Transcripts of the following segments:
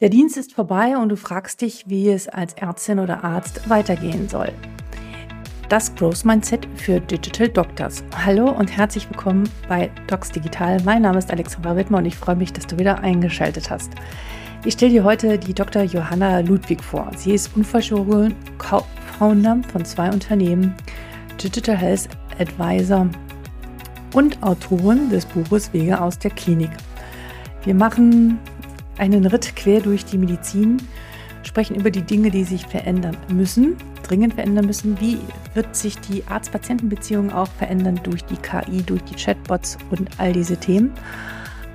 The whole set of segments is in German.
Der Dienst ist vorbei und du fragst dich, wie es als Ärztin oder Arzt weitergehen soll. Das Growth Mindset für Digital Doctors. Hallo und herzlich willkommen bei Docs Digital. Mein Name ist Alexandra Wittmer und ich freue mich, dass du wieder eingeschaltet hast. Ich stelle dir heute die Dr. Johanna Ludwig vor. Sie ist Unfallchirurgin, Founder von zwei Unternehmen, Digital Health Advisor und Autorin des Buches Wege aus der Klinik. Wir machen einen Ritt quer durch die Medizin, sprechen über die Dinge, die sich verändern müssen, dringend verändern müssen. Wie wird sich die Arzt-Patienten-Beziehung auch verändern durch die KI, durch die Chatbots und all diese Themen.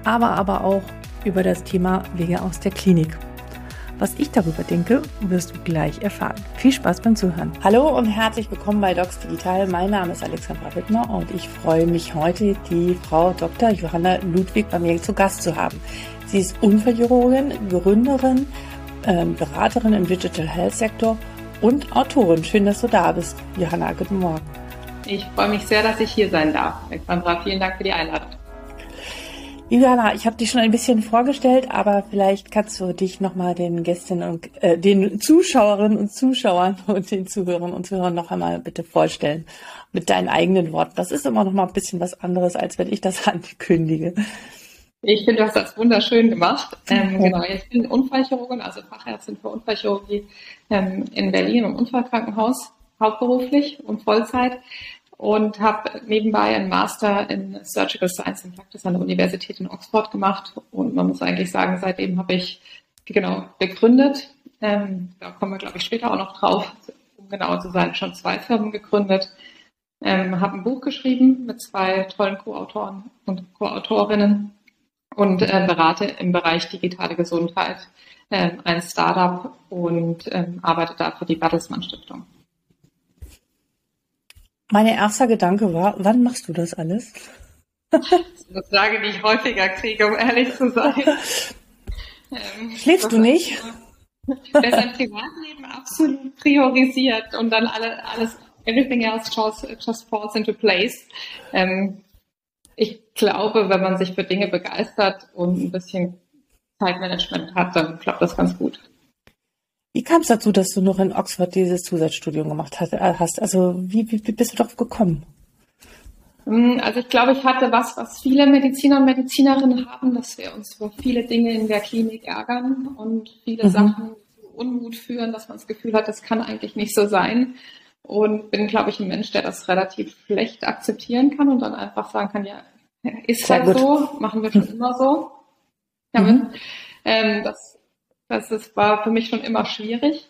Aber aber auch über das Thema Wege aus der Klinik. Was ich darüber denke, wirst du gleich erfahren. Viel Spaß beim Zuhören. Hallo und herzlich willkommen bei Docs Digital. Mein Name ist Alexandra Wittmer und ich freue mich heute, die Frau Dr. Johanna Ludwig bei mir zu Gast zu haben. Sie ist Unfallchirurgin, Gründerin, ähm, Beraterin im Digital Health Sektor und Autorin. Schön, dass du da bist, Johanna. Guten Morgen. Ich freue mich sehr, dass ich hier sein darf. Alexandra, vielen Dank für die Einladung. Liebe Johanna, ich habe dich schon ein bisschen vorgestellt, aber vielleicht kannst du dich nochmal den Gästen und äh, den Zuschauerinnen und Zuschauern und den Zuhörern und Zuhörern noch einmal bitte vorstellen mit deinen eigenen Worten. Das ist immer noch mal ein bisschen was anderes, als wenn ich das ankündige. Ich finde, du hast das wunderschön gemacht. Ähm, genau, ich bin Unfallchirurgin, also Fachärztin für Unfallchirurgie ähm, in Berlin im Unfallkrankenhaus, hauptberuflich und Vollzeit und habe nebenbei einen Master in Surgical Science and Practice an der Universität in Oxford gemacht. Und man muss eigentlich sagen, seitdem habe ich genau gegründet. Ähm, da kommen wir, glaube ich, später auch noch drauf, um genauer zu sein, schon zwei Firmen gegründet. Ähm, habe ein Buch geschrieben mit zwei tollen Co-Autoren und Co-Autorinnen und äh, berate im Bereich digitale Gesundheit äh, ein Startup und äh, arbeite da für die Bertelsmann Stiftung. Mein erster Gedanke war, wann machst du das alles? das ist eine Frage, die ich häufiger kriege, um ehrlich zu sein. Ähm, Schläfst du nicht? Wer sein Privatleben absolut priorisiert und dann alle, alles, everything else just, just falls into place. Ähm, ich glaube, wenn man sich für Dinge begeistert und ein bisschen Zeitmanagement hat, dann klappt das ganz gut. Wie kam es dazu, dass du noch in Oxford dieses Zusatzstudium gemacht äh, hast? Also wie, wie, wie bist du darauf gekommen? Hm, also ich glaube, ich hatte was, was viele Mediziner und Medizinerinnen haben, dass wir uns vor viele Dinge in der Klinik ärgern und viele mhm. Sachen zu Unmut führen, dass man das Gefühl hat, das kann eigentlich nicht so sein und bin, glaube ich, ein Mensch, der das relativ schlecht akzeptieren kann und dann einfach sagen kann, ja, ist Sehr halt gut. so, machen wir schon immer so. Damit. Mhm. Ähm, das das ist, war für mich schon immer schwierig.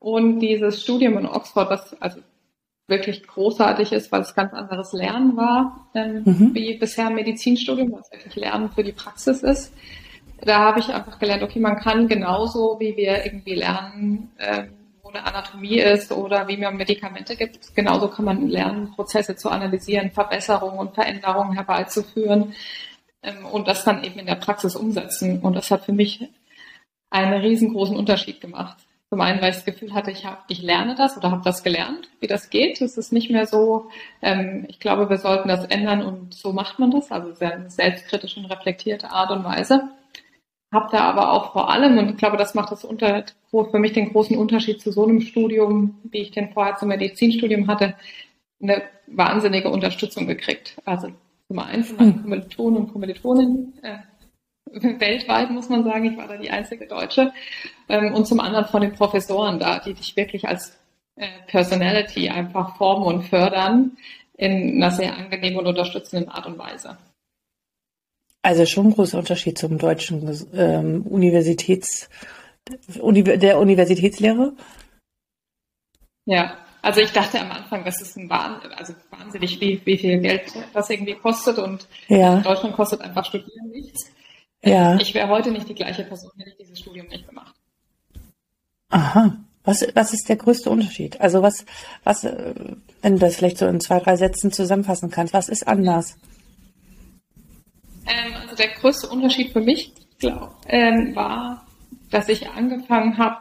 Und dieses Studium in Oxford, was also wirklich großartig ist, weil es ganz anderes Lernen war, ähm, mhm. wie bisher Medizinstudium, was wirklich Lernen für die Praxis ist. Da habe ich einfach gelernt, okay, man kann genauso, wie wir irgendwie lernen, ähm, eine Anatomie ist oder wie man Medikamente gibt. Genauso kann man lernen, Prozesse zu analysieren, Verbesserungen und Veränderungen herbeizuführen ähm, und das dann eben in der Praxis umsetzen. Und das hat für mich einen riesengroßen Unterschied gemacht. Zum einen, weil ich das Gefühl hatte, ich, hab, ich lerne das oder habe das gelernt, wie das geht. Es ist nicht mehr so, ähm, ich glaube, wir sollten das ändern und so macht man das, also sehr selbstkritisch und reflektierte Art und Weise. Habe da aber auch vor allem, und ich glaube, das macht das unter, für mich den großen Unterschied zu so einem Studium, wie ich den vorher zum Medizinstudium hatte, eine wahnsinnige Unterstützung gekriegt. Also zum einen von hm. Kommilitonen und Kommilitoninnen, äh, weltweit, muss man sagen. Ich war da die einzige Deutsche. Ähm, und zum anderen von den Professoren da, die dich wirklich als äh, Personality einfach formen und fördern in einer sehr angenehmen und unterstützenden Art und Weise. Also schon ein großer Unterschied zum deutschen ähm, Universitäts, Uni, der Universitätslehre. Ja, also ich dachte am Anfang, das ist ein Wahnsinn, also wahnsinnig, wie, wie viel Geld das irgendwie kostet und ja. in Deutschland kostet einfach Studieren nichts. Ja. Ich wäre heute nicht die gleiche Person, hätte ich dieses Studium nicht gemacht. Aha. Was, was ist der größte Unterschied? Also was, was, äh, wenn du das vielleicht so in zwei, drei Sätzen zusammenfassen kannst, was ist anders? Ähm, also der größte Unterschied für mich, glaube ähm, war, dass ich angefangen habe,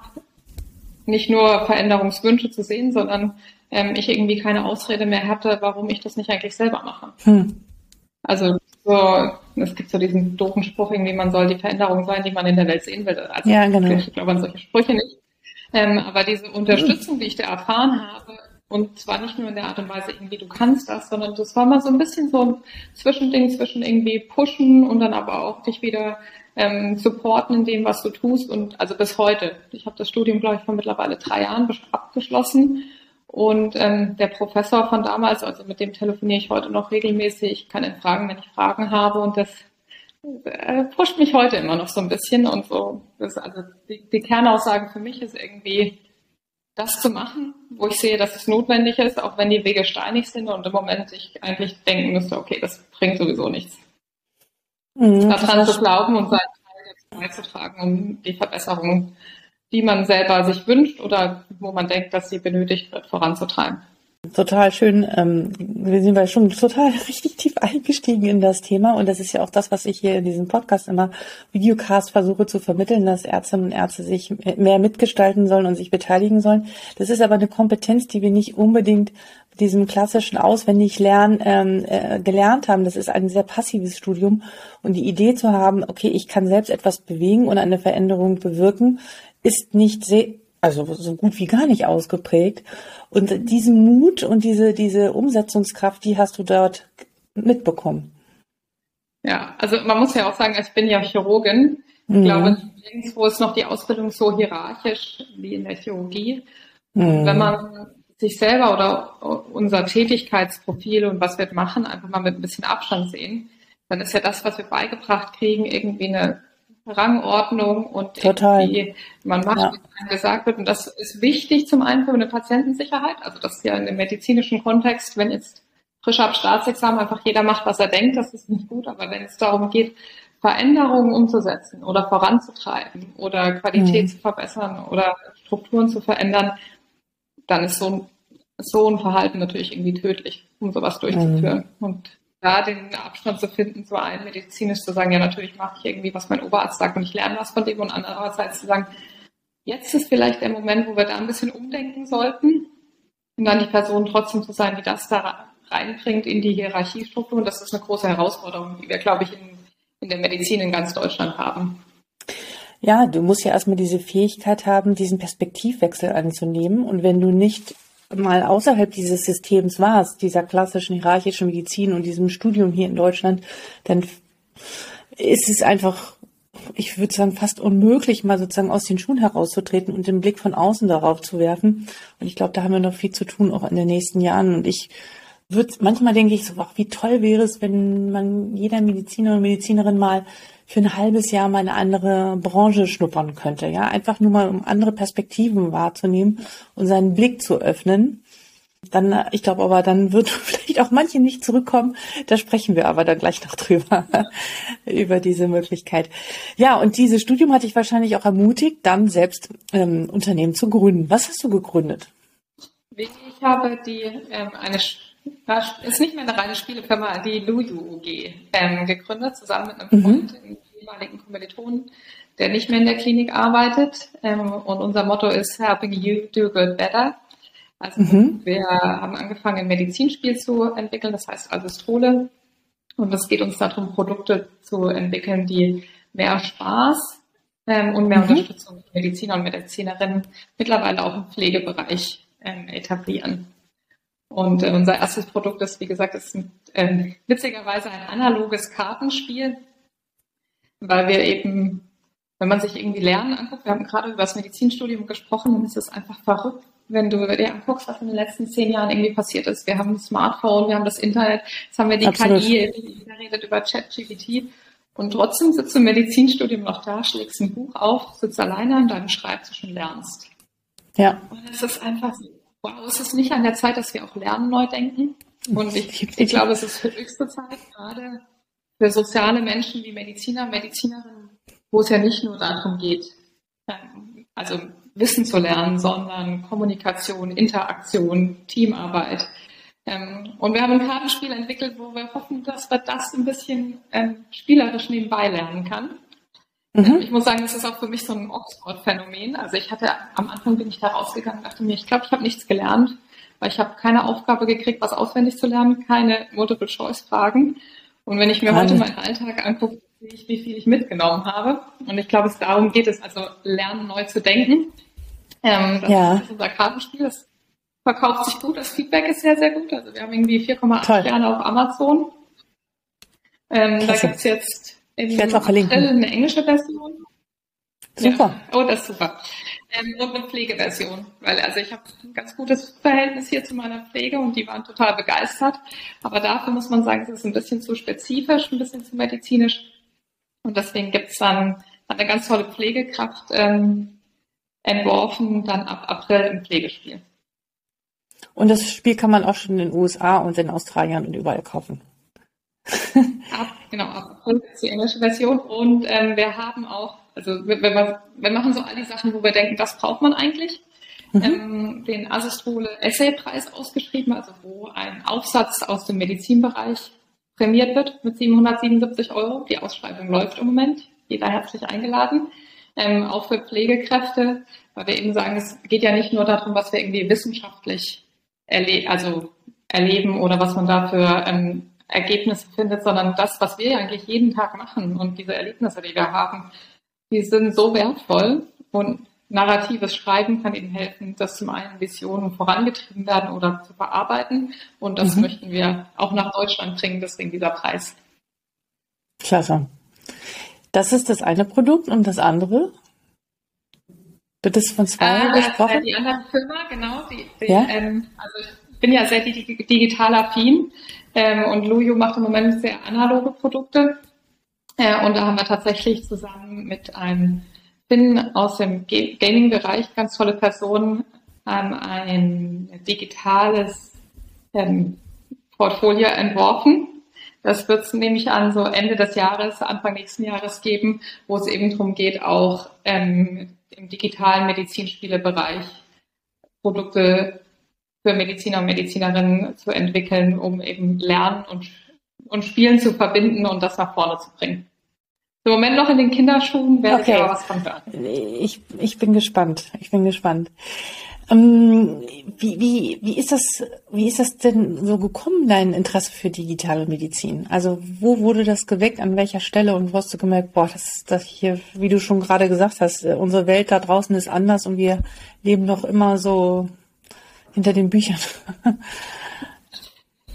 nicht nur Veränderungswünsche zu sehen, sondern ähm, ich irgendwie keine Ausrede mehr hatte, warum ich das nicht eigentlich selber mache. Hm. Also so, es gibt so diesen doofen Spruch, irgendwie, man soll die Veränderung sein, die man in der Welt sehen will. Also, ja, genau. Ich glaube an solche Sprüche nicht. Ähm, aber diese Unterstützung, die ich da erfahren habe, und zwar nicht nur in der Art und Weise, irgendwie du kannst das, sondern das war mal so ein bisschen so ein Zwischending zwischen irgendwie pushen und dann aber auch dich wieder ähm, supporten in dem, was du tust. Und also bis heute. Ich habe das Studium, glaube ich, vor mittlerweile drei Jahren abgeschlossen. Und ähm, der Professor von damals, also mit dem telefoniere ich heute noch regelmäßig, kann ihn fragen, wenn ich Fragen habe. Und das äh, pusht mich heute immer noch so ein bisschen. Und so, das, also die, die Kernaussage für mich ist irgendwie, das zu machen, wo ich sehe, dass es notwendig ist, auch wenn die Wege steinig sind und im Moment ich eigentlich denken müsste, okay, das bringt sowieso nichts. Mhm, Daran zu glauben und seinen Teil dazu beizutragen, um die Verbesserung, die man selber sich wünscht oder wo man denkt, dass sie benötigt wird, voranzutreiben. Total schön. Ähm, wir sind ja schon total richtig tief eingestiegen in das Thema und das ist ja auch das, was ich hier in diesem Podcast immer Videocast versuche zu vermitteln, dass Ärztinnen und Ärzte sich mehr mitgestalten sollen und sich beteiligen sollen. Das ist aber eine Kompetenz, die wir nicht unbedingt mit diesem klassischen Auswendiglernen ähm, äh, gelernt haben. Das ist ein sehr passives Studium und die Idee zu haben, okay, ich kann selbst etwas bewegen und eine Veränderung bewirken, ist nicht sehr also so gut wie gar nicht ausgeprägt. Und diesen Mut und diese, diese Umsetzungskraft, die hast du dort mitbekommen. Ja, also man muss ja auch sagen, ich bin ja Chirurgin. Ich mhm. glaube, nirgendwo ist noch die Ausbildung so hierarchisch wie in der Chirurgie. Mhm. Wenn man sich selber oder unser Tätigkeitsprofil und was wir machen, einfach mal mit ein bisschen Abstand sehen, dann ist ja das, was wir beigebracht kriegen, irgendwie eine Rangordnung und Total. man macht, ja. wie gesagt wird. Und das ist wichtig zum einen für eine Patientensicherheit. Also das ist ja in dem medizinischen Kontext, wenn jetzt frisch ab Staatsexamen einfach jeder macht, was er denkt, das ist nicht gut. Aber wenn es darum geht, Veränderungen umzusetzen oder voranzutreiben oder Qualität mhm. zu verbessern oder Strukturen zu verändern, dann ist so ein, so ein Verhalten natürlich irgendwie tödlich, um sowas durchzuführen. Mhm. Und da den Abstand zu finden, zu einem medizinisch zu sagen, ja, natürlich mache ich irgendwie, was mein Oberarzt sagt und ich lerne was von dem und andererseits zu sagen, jetzt ist vielleicht der Moment, wo wir da ein bisschen umdenken sollten und dann die Person trotzdem zu sein, die das da reinbringt in die Hierarchiestruktur. Und das ist eine große Herausforderung, die wir, glaube ich, in, in der Medizin in ganz Deutschland haben. Ja, du musst ja erstmal diese Fähigkeit haben, diesen Perspektivwechsel anzunehmen. Und wenn du nicht mal außerhalb dieses Systems warst, dieser klassischen hierarchischen Medizin und diesem Studium hier in Deutschland, dann ist es einfach, ich würde sagen, fast unmöglich, mal sozusagen aus den Schuhen herauszutreten und den Blick von außen darauf zu werfen. Und ich glaube, da haben wir noch viel zu tun, auch in den nächsten Jahren. Und ich würde, manchmal denke ich so, ach, wie toll wäre es, wenn man jeder Mediziner und Medizinerin mal für ein halbes Jahr mal eine andere Branche schnuppern könnte. Ja, einfach nur mal, um andere Perspektiven wahrzunehmen und seinen Blick zu öffnen. Dann, ich glaube aber, dann wird vielleicht auch manche nicht zurückkommen. Da sprechen wir aber dann gleich noch drüber, über diese Möglichkeit. Ja, und dieses Studium hat dich wahrscheinlich auch ermutigt, dann selbst ähm, Unternehmen zu gründen. Was hast du gegründet? Ich habe die ähm, eine ist nicht mehr eine reine Spielefirma, die Luju UG ähm, gegründet, zusammen mit einem mhm. Freund, mhm. einem ehemaligen Kommilitonen, der nicht mehr in der Klinik arbeitet. Ähm, und unser Motto ist Helping You Do Good Better. Also mhm. wir haben angefangen, ein Medizinspiel zu entwickeln, das heißt Alvestrole. Und es geht uns darum, Produkte zu entwickeln, die mehr Spaß ähm, und mehr mhm. Unterstützung für Mediziner und Medizinerinnen mittlerweile auch im Pflegebereich ähm, etablieren. Und äh, unser erstes Produkt ist, wie gesagt, ist äh, witzigerweise ein analoges Kartenspiel, weil wir eben, wenn man sich irgendwie Lernen anguckt, wir haben gerade über das Medizinstudium gesprochen, dann ist es einfach verrückt, wenn du dir anguckst, was in den letzten zehn Jahren irgendwie passiert ist. Wir haben ein Smartphone, wir haben das Internet, jetzt haben wir die Absolut. KI, der redet über ChatGPT. Und trotzdem sitzt du im Medizinstudium noch da, schlägst ein Buch auf, sitzt alleine an deinem Schreibtisch und lernst. Ja. Und es ist einfach wow, es ist nicht an der Zeit, dass wir auch Lernen neu denken. Und ich, ich glaube, es ist höchste Zeit, gerade für soziale Menschen wie Mediziner, Medizinerinnen, wo es ja nicht nur darum geht, ähm, also Wissen zu lernen, sondern Kommunikation, Interaktion, Teamarbeit. Ähm, und wir haben ein Kartenspiel entwickelt, wo wir hoffen, dass wir das ein bisschen ähm, spielerisch nebenbei lernen kann. Mhm. Ich muss sagen, das ist auch für mich so ein Oxford-Phänomen. Also ich hatte, am Anfang bin ich da rausgegangen und dachte mir, ich glaube, ich habe nichts gelernt, weil ich habe keine Aufgabe gekriegt, was auswendig zu lernen, keine Multiple-Choice-Fragen. Und wenn ich mir heute meinen Alltag angucke, sehe ich, wie viel ich mitgenommen habe. Und ich glaube, es darum geht es, also lernen, neu zu denken. Ähm, das ja. ist unser Kartenspiel. Das verkauft sich gut. Das Feedback ist sehr, sehr gut. Also wir haben irgendwie 4,8 Sterne auf Amazon. Ähm, da gibt's jetzt im April eine englische Version. Super. Ja. Oh, das ist super. Ähm, und eine Pflegeversion, weil also ich habe ein ganz gutes Verhältnis hier zu meiner Pflege und die waren total begeistert. Aber dafür muss man sagen, es ist ein bisschen zu spezifisch, ein bisschen zu medizinisch. Und deswegen gibt's dann eine ganz tolle Pflegekraft ähm, entworfen, dann ab April im Pflegespiel. Und das Spiel kann man auch schon in den USA und in Australien und überall kaufen. Ab, genau, ab ist die englische Version. Und ähm, wir haben auch also wenn wir, wir machen so all die Sachen, wo wir denken, das braucht man eigentlich. Mhm. Ähm, den Asistrole Essay-Preis ausgeschrieben, also wo ein Aufsatz aus dem Medizinbereich prämiert wird mit 777 Euro. Die Ausschreibung läuft im Moment. Jeder herzlich eingeladen. Ähm, auch für Pflegekräfte, weil wir eben sagen, es geht ja nicht nur darum, was wir irgendwie wissenschaftlich erle also erleben oder was man da für ähm, Ergebnisse findet, sondern das, was wir eigentlich jeden Tag machen und diese Erlebnisse, die wir haben, die sind so wertvoll und narratives Schreiben kann ihnen helfen, dass zum einen Visionen vorangetrieben werden oder zu verarbeiten. Und das mhm. möchten wir auch nach Deutschland bringen, deswegen dieser Preis. Klasse. Das ist das eine Produkt und das andere? Wird das von zwei äh, gesprochen? Die andere Firma, genau. Die, die, ja? ähm, also ich bin ja sehr digital affin ähm, und Lujo macht im Moment sehr analoge Produkte. Äh, und da haben wir tatsächlich zusammen mit einem Finn aus dem Gaming-Bereich, ganz tolle Person, ähm, ein digitales ähm, Portfolio entworfen. Das wird es nämlich an so Ende des Jahres, Anfang nächsten Jahres geben, wo es eben darum geht, auch ähm, im digitalen Medizinspielebereich Produkte für Mediziner und Medizinerinnen zu entwickeln, um eben Lernen und und Spielen zu verbinden und das nach vorne zu bringen. Im Moment noch in den Kinderschuhen, werde okay. ich aber was von hören. Ich, ich bin gespannt. Ich bin gespannt. Ähm, wie, wie, wie, ist das, wie ist das denn so gekommen, dein Interesse für digitale Medizin? Also wo wurde das geweckt, an welcher Stelle und wo hast du gemerkt, boah, das, das hier, wie du schon gerade gesagt hast, äh, unsere Welt da draußen ist anders und wir leben noch immer so hinter den Büchern.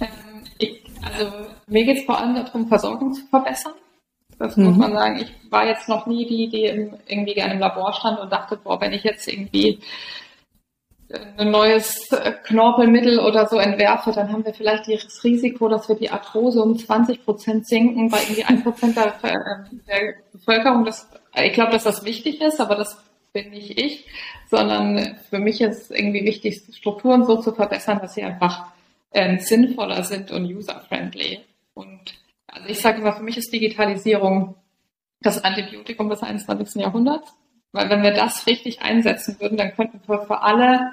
Ähm, ich, also mir geht es vor allem darum, Versorgung zu verbessern. Das mhm. muss man sagen. Ich war jetzt noch nie die, die irgendwie gerne im Labor stand und dachte, boah, wenn ich jetzt irgendwie ein neues Knorpelmittel oder so entwerfe, dann haben wir vielleicht das Risiko, dass wir die Arthrose um 20 Prozent sinken bei irgendwie ein Prozent der, der Bevölkerung. Das, ich glaube, dass das wichtig ist, aber das bin nicht ich, sondern für mich ist irgendwie wichtig, Strukturen so zu verbessern, dass sie einfach ähm, sinnvoller sind und user-friendly. Und also ich sage immer, für mich ist Digitalisierung das Antibiotikum des 21. Jahrhunderts. Weil wenn wir das richtig einsetzen würden, dann könnten wir für alle,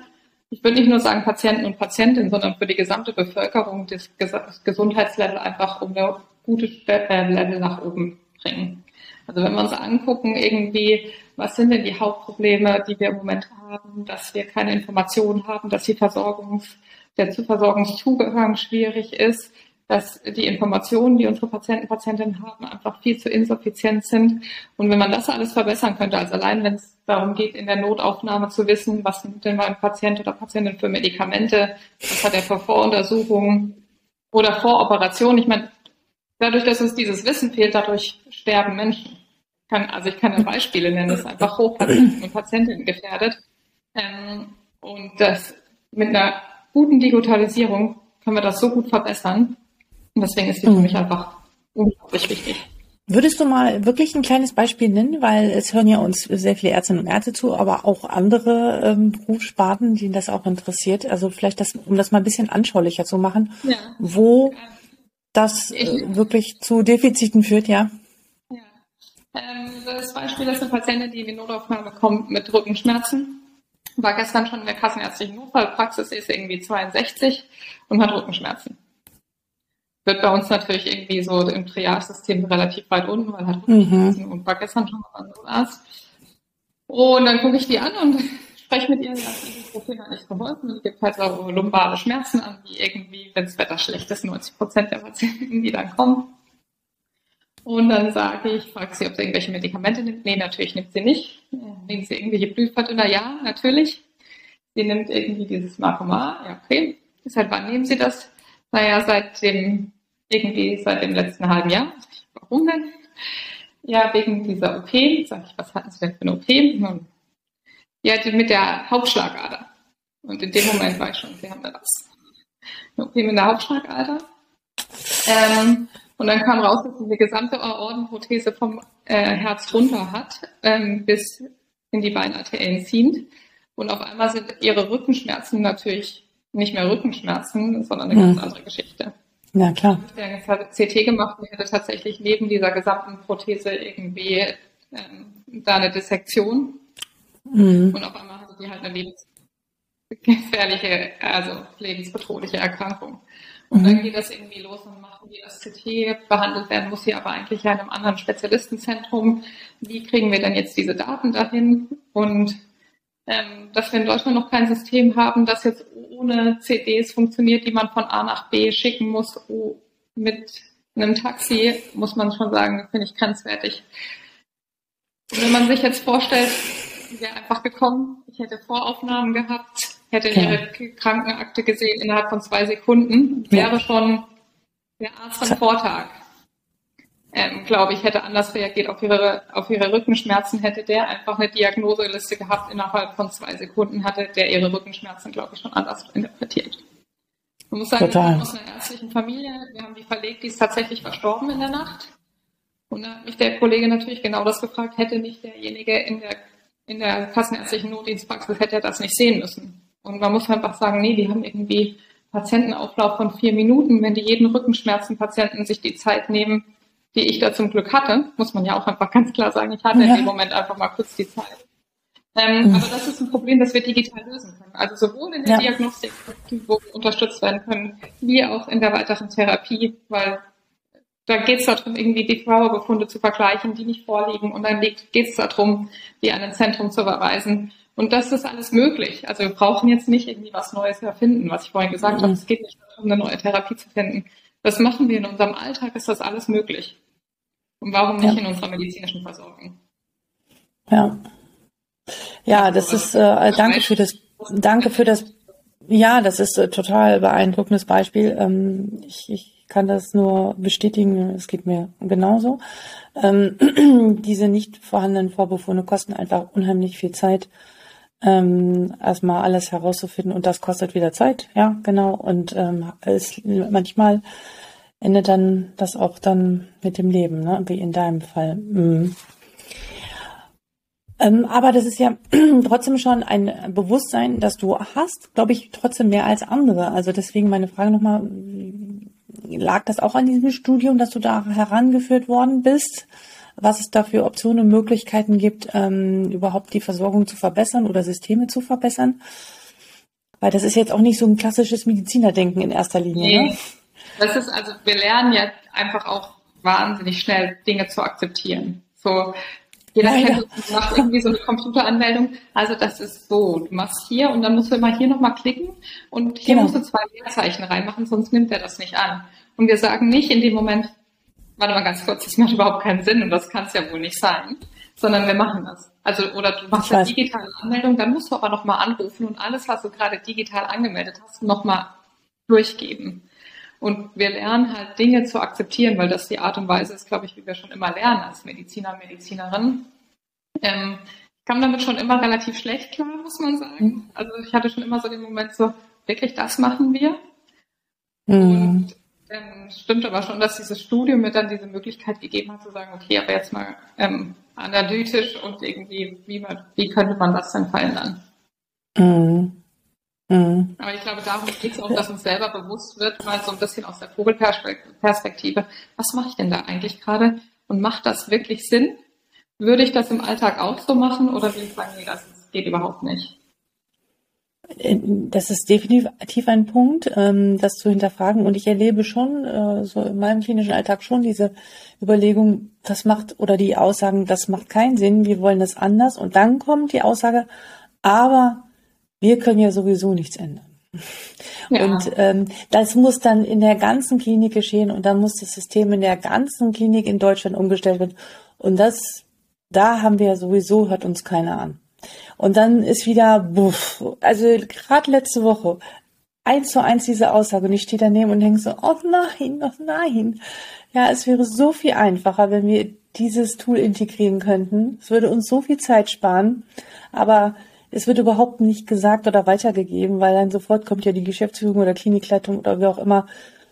ich würde nicht nur sagen Patienten und Patientinnen, sondern für die gesamte Bevölkerung das Gesundheitslevel einfach um eine gute äh, Level nach oben bringen. Also wenn wir uns angucken, irgendwie, was sind denn die Hauptprobleme, die wir im Moment haben, dass wir keine Informationen haben, dass die Versorgungs, der Versorgungszugehörung schwierig ist, dass die Informationen, die unsere Patienten, Patientinnen haben, einfach viel zu insuffizient sind. Und wenn man das alles verbessern könnte, also allein wenn es darum geht, in der Notaufnahme zu wissen, was nimmt denn mein Patient oder Patientin für Medikamente, was hat er für Voruntersuchungen oder Voroperationen. Ich meine, dadurch, dass uns dieses Wissen fehlt, dadurch sterben Menschen. Kann, also ich kann ja Beispiele nennen, das ist einfach Hochpatienten und Patientinnen gefährdet. Ähm, und das mit einer guten Digitalisierung können wir das so gut verbessern, und deswegen ist die für mich mhm. einfach unglaublich wichtig. Würdest du mal wirklich ein kleines Beispiel nennen, weil es hören ja uns sehr viele Ärztinnen und Ärzte zu, aber auch andere ähm, Berufssparten, denen das auch interessiert. Also vielleicht das, um das mal ein bisschen anschaulicher zu machen, ja. wo das äh, wirklich zu Defiziten führt, ja. Ähm, das Beispiel ist eine Patientin, die in die Notaufnahme kommt mit Rückenschmerzen. War gestern schon in der kassenärztlichen Notfallpraxis, ist irgendwie 62 und hat Rückenschmerzen wird bei uns natürlich irgendwie so im Triage-System relativ weit unten, weil halt mhm. und war gestern schon mal anderen Arzt. Und dann gucke ich die an und spreche mit ihr, ja, dieses Profil hat nicht geholfen. Die gibt halt so lumbale Schmerzen an, wie irgendwie, wenn das Wetter schlecht ist, 90 Prozent der Patienten, die dann kommen. Und dann sage ich, frage sie, ob sie irgendwelche Medikamente nimmt. Nee, natürlich nimmt sie nicht. Nehmen sie irgendwelche Blühverdünner? Ja, natürlich. Sie nimmt irgendwie dieses Marcomar. Ja, okay. Seit wann nehmen Sie das? Naja, seit dem, irgendwie seit dem letzten halben Jahr. Warum denn? Ja, wegen dieser OP. Sag ich, was hatten Sie denn für eine OP? Ja, die mit der Hauptschlagader. Und in dem Moment war ich schon, Sie haben da was. Eine OP mit der Hauptschlagader. Ähm, und dann kam raus, dass sie die gesamte Aortenprothese vom äh, Herz runter hat, ähm, bis in die Beinarterien ziehend. Und auf einmal sind ihre Rückenschmerzen natürlich nicht mehr Rückenschmerzen, sondern eine mhm. ganz andere Geschichte. Ja, klar. Der hat CT gemacht und hatte tatsächlich neben dieser gesamten Prothese irgendwie ähm, da eine Dissektion. Mhm. Und auf einmal hatte die halt eine lebensgefährliche, also lebensbedrohliche Erkrankung. Und mhm. dann geht das irgendwie los und die das CT, behandelt werden muss sie aber eigentlich ja in einem anderen Spezialistenzentrum. Wie kriegen wir denn jetzt diese Daten dahin? Und ähm, dass wir in Deutschland noch kein System haben, das jetzt ohne CDs funktioniert, die man von A nach B schicken muss, oh, mit einem Taxi, muss man schon sagen, finde ich grenzwertig. Und wenn man sich jetzt vorstellt, sie wäre einfach gekommen, ich hätte Voraufnahmen gehabt, hätte ihre Krankenakte gesehen innerhalb von zwei Sekunden, wäre schon der Arzt am Vortag ähm, glaube ich, hätte anders reagiert auf ihre, auf ihre Rückenschmerzen, hätte der einfach eine Diagnoseliste gehabt, innerhalb von zwei Sekunden hatte der ihre Rückenschmerzen, glaube ich, schon anders interpretiert. Man muss sagen, Total. wir kommen aus einer ärztlichen Familie, wir haben die verlegt, die ist tatsächlich verstorben in der Nacht. Und da hat mich der Kollege natürlich genau das gefragt, hätte nicht derjenige in der, in der kassenärztlichen Notdienstpraxis, hätte er das nicht sehen müssen. Und man muss einfach sagen, nee, die haben irgendwie Patientenauflauf von vier Minuten. Wenn die jeden Rückenschmerzenpatienten sich die Zeit nehmen, die ich da zum Glück hatte, muss man ja auch einfach ganz klar sagen, ich hatte ja. in dem Moment einfach mal kurz die Zeit. Ähm, mhm. Aber das ist ein Problem, das wir digital lösen können. Also sowohl in der ja. Diagnostik, wo wir unterstützt werden können, wie auch in der weiteren Therapie, weil da geht es darum, irgendwie die Trauerbefunde zu vergleichen, die nicht vorliegen. Und dann geht es darum, die an ein Zentrum zu überweisen. Und das ist alles möglich. Also wir brauchen jetzt nicht irgendwie was Neues erfinden, was ich vorhin gesagt mhm. habe. Es geht nicht darum, eine neue Therapie zu finden. Das machen wir in unserem Alltag, ist das alles möglich. Und warum nicht ja. in unserer medizinischen Versorgung? Ja. Ja, das ist, äh, danke für das, danke für das, ja, das ist äh, total beeindruckendes Beispiel. Ähm, ich, ich kann das nur bestätigen, es geht mir genauso. Ähm, diese nicht vorhandenen Vorbefunde kosten einfach unheimlich viel Zeit, ähm, erstmal alles herauszufinden und das kostet wieder Zeit, ja, genau. Und ähm, es manchmal endet dann das auch dann mit dem Leben, ne? wie in deinem Fall. Mhm. Ähm, aber das ist ja trotzdem schon ein Bewusstsein, das du hast, glaube ich, trotzdem mehr als andere. Also deswegen meine Frage nochmal, lag das auch an diesem Studium, dass du da herangeführt worden bist? Was es da für Optionen und Möglichkeiten gibt, ähm, überhaupt die Versorgung zu verbessern oder Systeme zu verbessern? Weil das ist jetzt auch nicht so ein klassisches Medizinerdenken in erster Linie. Nee. Ne? Das ist also, wir lernen ja einfach auch wahnsinnig schnell Dinge zu akzeptieren. So, jeder kennt, macht irgendwie so eine Computeranmeldung. Also das ist so, du machst hier und dann musst du immer hier nochmal klicken und hier genau. musst du zwei Leerzeichen reinmachen, sonst nimmt er das nicht an. Und wir sagen nicht in dem Moment, warte mal ganz kurz, das macht überhaupt keinen Sinn und das kann es ja wohl nicht sein, sondern wir machen das. Also oder du machst eine digitale Anmeldung, dann musst du aber nochmal anrufen und alles, was du gerade digital angemeldet hast, nochmal durchgeben. Und wir lernen halt Dinge zu akzeptieren, weil das die Art und Weise ist, glaube ich, wie wir schon immer lernen als Mediziner, Medizinerin. Ähm, ich kam damit schon immer relativ schlecht klar, muss man sagen. Mhm. Also ich hatte schon immer so den Moment so, wirklich das machen wir? Mhm. Und ähm, stimmt aber schon, dass dieses Studium mir dann diese Möglichkeit gegeben hat zu sagen, okay, aber jetzt mal ähm, analytisch und irgendwie, wie, man, wie könnte man das denn verändern? Mhm. Mhm. Aber ich glaube, darum geht es auch, dass uns selber bewusst wird, mal so ein bisschen aus der Vogelperspektive, was mache ich denn da eigentlich gerade und macht das wirklich Sinn? Würde ich das im Alltag auch so machen oder würde ich sagen, nee, das geht überhaupt nicht? Das ist definitiv ein Punkt, ähm, das zu hinterfragen. Und ich erlebe schon, äh, so in meinem klinischen Alltag schon diese Überlegung, das macht, oder die Aussagen, das macht keinen Sinn, wir wollen das anders. Und dann kommt die Aussage, aber wir können ja sowieso nichts ändern. Ja. Und ähm, das muss dann in der ganzen Klinik geschehen und dann muss das System in der ganzen Klinik in Deutschland umgestellt werden. Und das, da haben wir ja sowieso, hört uns keiner an. Und dann ist wieder, buff, also gerade letzte Woche, eins zu eins diese Aussage und ich stehe daneben und denke so, oh nein, oh nein. Ja, es wäre so viel einfacher, wenn wir dieses Tool integrieren könnten. Es würde uns so viel Zeit sparen, aber es wird überhaupt nicht gesagt oder weitergegeben, weil dann sofort kommt ja die Geschäftsführung oder Klinikleitung oder wer auch immer,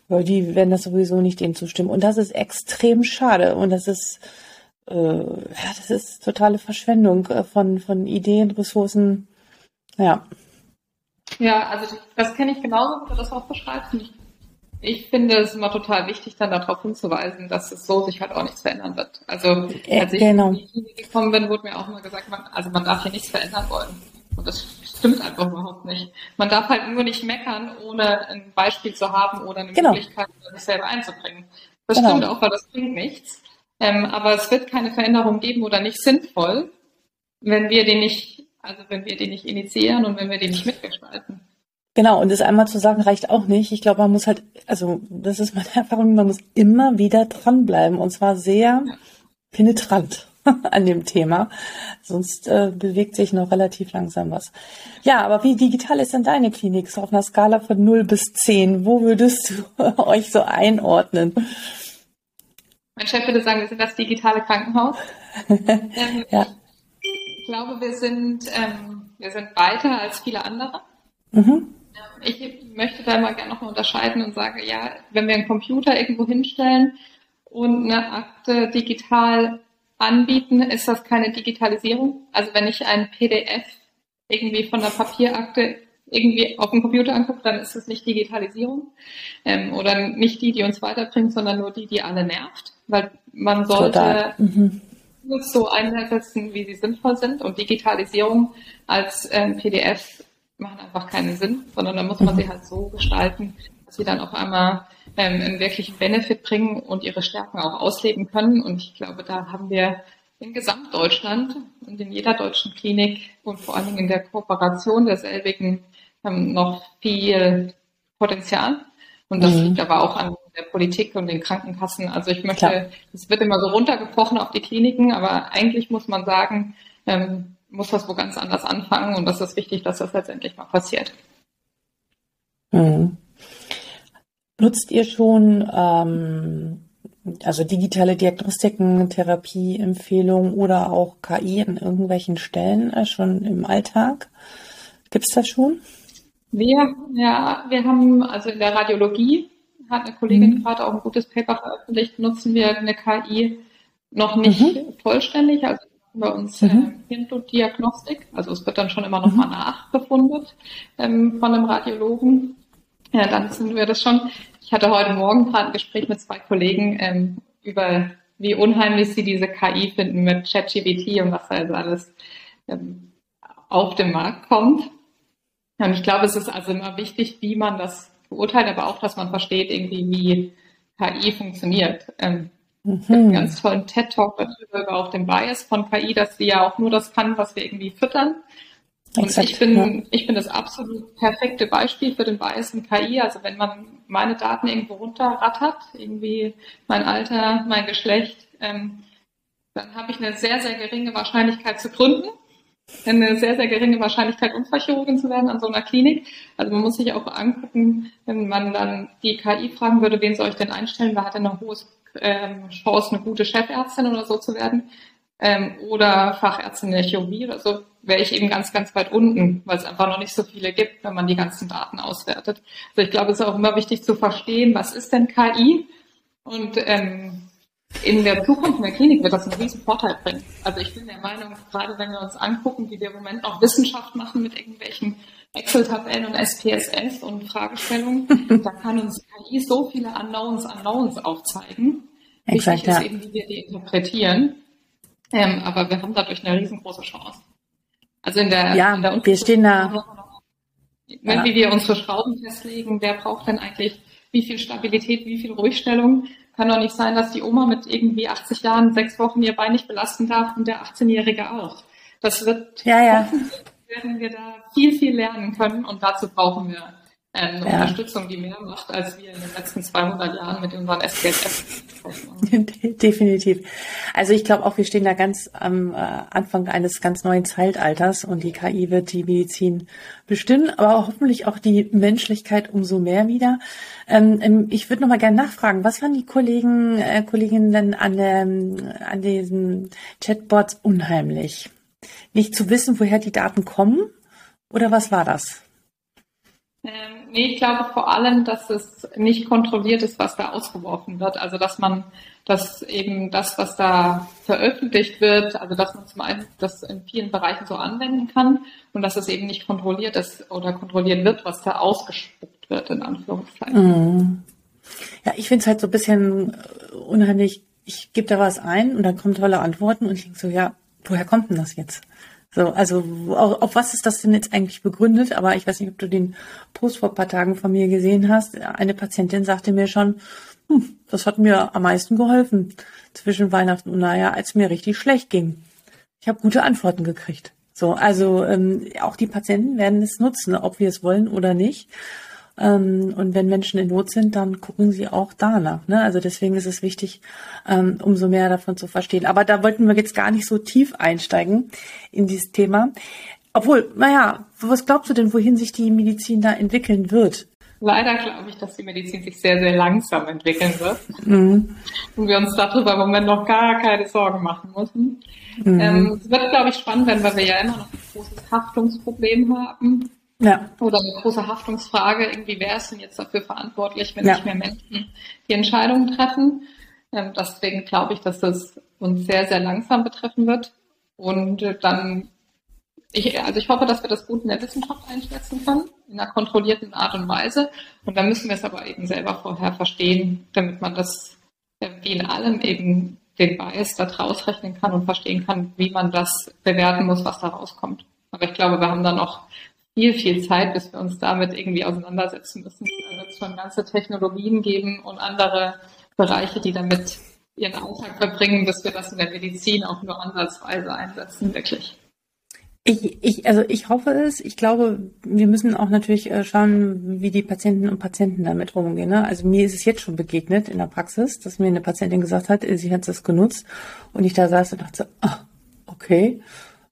weil die werden das sowieso nicht dem zustimmen. Und das ist extrem schade und das ist äh, ja, das ist totale Verschwendung äh, von von Ideen, Ressourcen. Ja. Ja, also das kenne ich genauso, wie du das auch beschreibst. Ich ich finde es immer total wichtig, dann darauf hinzuweisen, dass es so sich halt auch nichts verändern wird. Also als ich genau. in die gekommen bin, wurde mir auch immer gesagt, man, also man darf hier nichts verändern wollen. Und das stimmt einfach überhaupt nicht. Man darf halt nur nicht meckern, ohne ein Beispiel zu haben oder eine genau. Möglichkeit, sich selber einzubringen. Das genau. stimmt auch, weil das bringt nichts. Ähm, aber es wird keine Veränderung geben oder nicht sinnvoll, wenn wir den nicht, also wenn wir den nicht initiieren und wenn wir den nicht mitgestalten. Genau, und das einmal zu sagen reicht auch nicht. Ich glaube, man muss halt, also das ist meine Erfahrung, man muss immer wieder dranbleiben und zwar sehr penetrant an dem Thema. Sonst äh, bewegt sich noch relativ langsam was. Ja, aber wie digital ist denn deine Klinik? So auf einer Skala von 0 bis 10. Wo würdest du euch so einordnen? Mein Chef würde sagen, wir sind das digitale Krankenhaus. ähm, ja. Ich glaube, wir sind, ähm, wir sind weiter als viele andere. Mhm. Ich möchte da mal gerne nochmal unterscheiden und sage, ja, wenn wir einen Computer irgendwo hinstellen und eine Akte digital anbieten, ist das keine Digitalisierung. Also wenn ich ein PDF irgendwie von der Papierakte irgendwie auf dem Computer angucke, dann ist es nicht Digitalisierung ähm, oder nicht die, die uns weiterbringt, sondern nur die, die alle nervt, weil man sollte mhm. so einsetzen, wie sie sinnvoll sind und Digitalisierung als ähm, PDF machen einfach keinen Sinn, sondern da muss man mhm. sie halt so gestalten, dass sie dann auf einmal ähm, einen wirklichen Benefit bringen und ihre Stärken auch ausleben können. Und ich glaube, da haben wir in Gesamtdeutschland und in jeder deutschen Klinik und vor allen Dingen in der Kooperation derselbigen ähm, noch viel Potenzial. Und das mhm. liegt aber auch an der Politik und den Krankenkassen. Also ich möchte, es wird immer so runtergebrochen auf die Kliniken, aber eigentlich muss man sagen, ähm, muss das wo ganz anders anfangen und das ist wichtig, dass das letztendlich mal passiert. Mhm. Nutzt ihr schon ähm, also digitale Diagnostiken, Therapieempfehlungen oder auch KI an irgendwelchen Stellen äh, schon im Alltag? Gibt es das schon? Wir, ja, wir haben also in der Radiologie hat eine Kollegin mhm. gerade auch ein gutes Paper veröffentlicht, nutzen wir eine KI noch nicht mhm. vollständig, also bei uns mhm. äh, Hirnblutdiagnostik. Also es wird dann schon immer noch mhm. mal nachbefundet ähm, von einem Radiologen. Ja, dann sind wir das schon. Ich hatte heute Morgen gerade ein Gespräch mit zwei Kollegen ähm, über wie unheimlich sie diese KI finden mit ChatGPT und was da also alles ähm, auf den Markt kommt. Und ich glaube, es ist also immer wichtig, wie man das beurteilt, aber auch, dass man versteht irgendwie, wie KI funktioniert. Ähm, Mhm. einen ganz tollen TED-Talk darüber, über auch den Bias von KI, dass sie ja auch nur das kann, was wir irgendwie füttern. Und Exakt, ich bin, ja. ich bin das absolut perfekte Beispiel für den Bias in KI. Also wenn man meine Daten irgendwo runterrattert, irgendwie mein Alter, mein Geschlecht, ähm, dann habe ich eine sehr, sehr geringe Wahrscheinlichkeit zu gründen eine sehr, sehr geringe Wahrscheinlichkeit, Unfallchirurgin zu werden an so einer Klinik. Also man muss sich auch angucken, wenn man dann die KI fragen würde, wen soll ich denn einstellen, wer hat denn eine hohe ähm, Chance, eine gute Chefärztin oder so zu werden. Ähm, oder Fachärztin der Chirurgie oder so, wäre ich eben ganz, ganz weit unten, weil es einfach noch nicht so viele gibt, wenn man die ganzen Daten auswertet. Also ich glaube, es ist auch immer wichtig zu verstehen, was ist denn KI? Und ähm, in der Zukunft in der Klinik wird das einen riesen Vorteil bringen. Also ich bin der Meinung, gerade wenn wir uns angucken, wie wir im Moment auch Wissenschaft machen mit irgendwelchen Excel-Tabellen und SPSS und Fragestellungen, da kann uns KI so viele Unknowns, Unknowns aufzeigen. Exakt, Wichtig ja. ist eben, wie wir die interpretieren. Ähm, aber wir haben dadurch eine riesengroße Chance. Also in der, ja, in der wir stehen da. Wenn ja. wir unsere Schrauben festlegen, wer braucht denn eigentlich wie viel Stabilität, wie viel Ruhigstellung? Kann doch nicht sein, dass die Oma mit irgendwie 80 Jahren sechs Wochen ihr Bein nicht belasten darf und der 18-Jährige auch. Das wird ja, ja werden wir da viel, viel lernen können und dazu brauchen wir eine ja. Unterstützung, die mehr macht, als wir in den letzten 200 Jahren mit unseren SPSF. Definitiv. Also ich glaube auch, wir stehen da ganz am äh, Anfang eines ganz neuen Zeitalters und die KI wird die Medizin bestimmen, aber hoffentlich auch die Menschlichkeit umso mehr wieder. Ähm, ähm ich würde noch mal gerne nachfragen, was waren die Kollegen, äh, Kolleginnen an, ähm, an diesen Chatbots unheimlich? Nicht zu wissen, woher die Daten kommen? Oder was war das? Ähm, nee, ich glaube vor allem, dass es nicht kontrolliert ist, was da ausgeworfen wird. Also dass man, dass eben das, was da veröffentlicht wird, also dass man zum einen das in vielen Bereichen so anwenden kann und dass es eben nicht kontrolliert ist oder kontrolliert wird, was da ausgespuckt wird, in Anführungszeichen. Mhm. Ja, ich finde es halt so ein bisschen unheimlich, ich gebe da was ein und dann kommen tolle Antworten und ich denke so, ja, woher kommt denn das jetzt? So, also auf was ist das denn jetzt eigentlich begründet? Aber ich weiß nicht, ob du den Post vor ein paar Tagen von mir gesehen hast. Eine Patientin sagte mir schon, hm, das hat mir am meisten geholfen zwischen Weihnachten und Neujahr, als mir richtig schlecht ging. Ich habe gute Antworten gekriegt. So, also ähm, auch die Patienten werden es nutzen, ob wir es wollen oder nicht. Ähm, und wenn Menschen in Not sind, dann gucken sie auch danach. Ne? Also deswegen ist es wichtig, ähm, umso mehr davon zu verstehen. Aber da wollten wir jetzt gar nicht so tief einsteigen in dieses Thema. Obwohl, naja, was glaubst du denn, wohin sich die Medizin da entwickeln wird? Leider glaube ich, dass die Medizin sich sehr, sehr langsam entwickeln wird. Mhm. Und wir uns darüber im Moment noch gar keine Sorgen machen müssen. Mhm. Ähm, es wird, glaube ich, spannend werden, weil wir ja immer noch ein großes Haftungsproblem haben. Ja. Oder eine große Haftungsfrage, irgendwie, wer ist denn jetzt dafür verantwortlich, wenn ja. nicht mehr Menschen die Entscheidungen treffen? Ähm, deswegen glaube ich, dass das uns sehr, sehr langsam betreffen wird. Und äh, dann, ich, also ich hoffe, dass wir das gut in der Wissenschaft einschätzen können, in einer kontrollierten Art und Weise. Und dann müssen wir es aber eben selber vorher verstehen, damit man das, äh, wie in allem eben den Bias da draus rechnen kann und verstehen kann, wie man das bewerten muss, was da rauskommt. Aber ich glaube, wir haben da noch viel, viel Zeit, bis wir uns damit irgendwie auseinandersetzen müssen. Da wird es schon ganze Technologien geben und andere Bereiche, die damit ihren Alltag verbringen, bis wir das in der Medizin auch nur ansatzweise einsetzen, wirklich. Ich, ich, also ich hoffe es. Ich glaube, wir müssen auch natürlich äh, schauen, wie die Patienten und Patienten damit umgehen. Ne? Also mir ist es jetzt schon begegnet in der Praxis, dass mir eine Patientin gesagt hat, sie hat es genutzt und ich da saß und dachte, ah, okay.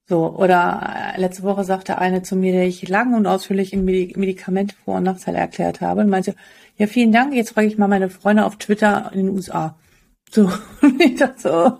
So, oder äh, letzte Woche sagte eine zu mir, der ich lang und ausführlich in Medikamente Vor- und Nachteile erklärt habe, und meinte, ja, vielen Dank, jetzt frage ich mal meine Freunde auf Twitter in den USA. So, ich dachte so,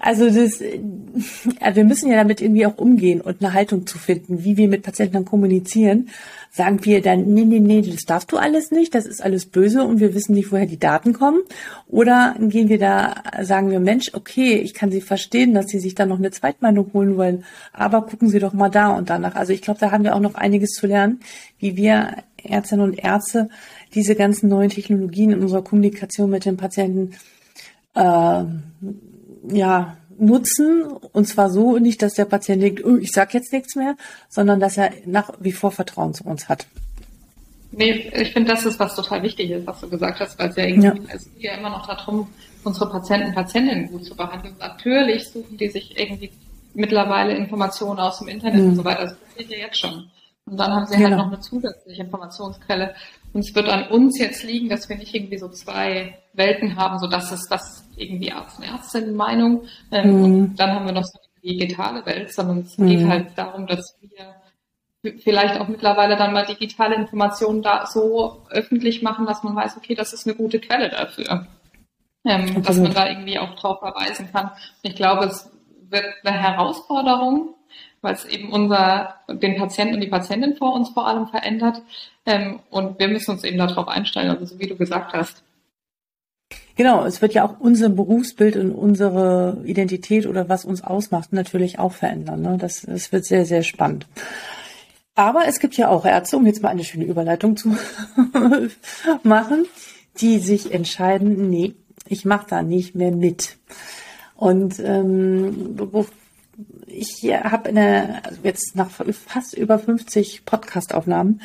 also das, ja, wir müssen ja damit irgendwie auch umgehen und eine Haltung zu finden, wie wir mit Patienten dann kommunizieren. Sagen wir dann, nee, nee, nee, das darfst du alles nicht, das ist alles böse und wir wissen nicht, woher die Daten kommen. Oder gehen wir da, sagen wir, Mensch, okay, ich kann Sie verstehen, dass Sie sich dann noch eine Zweitmeinung holen wollen, aber gucken Sie doch mal da und danach. Also ich glaube, da haben wir auch noch einiges zu lernen, wie wir Ärztinnen und Ärzte diese ganzen neuen Technologien in unserer Kommunikation mit den Patienten äh, ja, nutzen. Und zwar so nicht, dass der Patient denkt, oh, ich sag jetzt nichts mehr, sondern dass er nach wie vor Vertrauen zu uns hat. Nee, ich finde, das ist was total wichtig ist, was du gesagt hast, weil es ja irgendwie, ja. es geht ja immer noch darum, unsere Patienten und Patientinnen gut zu behandeln. Natürlich suchen die sich irgendwie mittlerweile Informationen aus dem Internet mhm. und so weiter. Das passiert ja jetzt schon. Und dann haben sie halt genau. halt noch eine zusätzliche Informationsquelle. Und es wird an uns jetzt liegen, dass wir nicht irgendwie so zwei Welten haben, so dass es das irgendwie Arzt und Ärztin Meinung. Ähm, mhm. Und dann haben wir noch so die digitale Welt, sondern es mhm. geht halt darum, dass wir vielleicht auch mittlerweile dann mal digitale Informationen da so öffentlich machen, dass man weiß, okay, das ist eine gute Quelle dafür. Ähm, dass man da irgendwie auch drauf verweisen kann. Ich glaube, es wird eine Herausforderung, weil es eben unser, den Patienten und die Patientin vor uns vor allem verändert. Ähm, und wir müssen uns eben darauf einstellen, also so wie du gesagt hast. Genau, es wird ja auch unser Berufsbild und unsere Identität oder was uns ausmacht natürlich auch verändern. Ne? Das, das wird sehr, sehr spannend. Aber es gibt ja auch Ärzte, um jetzt mal eine schöne Überleitung zu machen, die sich entscheiden, nee, ich mache da nicht mehr mit. Und ähm, ich habe also jetzt nach fast über 50 Podcastaufnahmen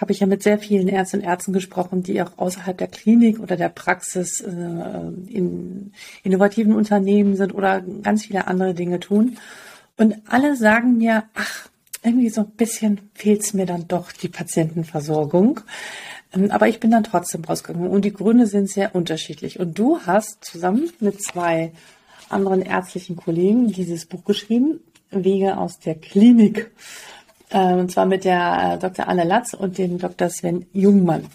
habe ich ja mit sehr vielen Ärztinnen und Ärzten gesprochen, die auch außerhalb der Klinik oder der Praxis äh, in innovativen Unternehmen sind oder ganz viele andere Dinge tun. Und alle sagen mir, ach, irgendwie so ein bisschen fehlt es mir dann doch die Patientenversorgung. Ähm, aber ich bin dann trotzdem rausgegangen und die Gründe sind sehr unterschiedlich. Und du hast zusammen mit zwei anderen ärztlichen Kollegen dieses Buch geschrieben, Wege aus der Klinik. Äh, und zwar mit der äh, Dr. Anne Latz und dem Dr. Sven Jungmann.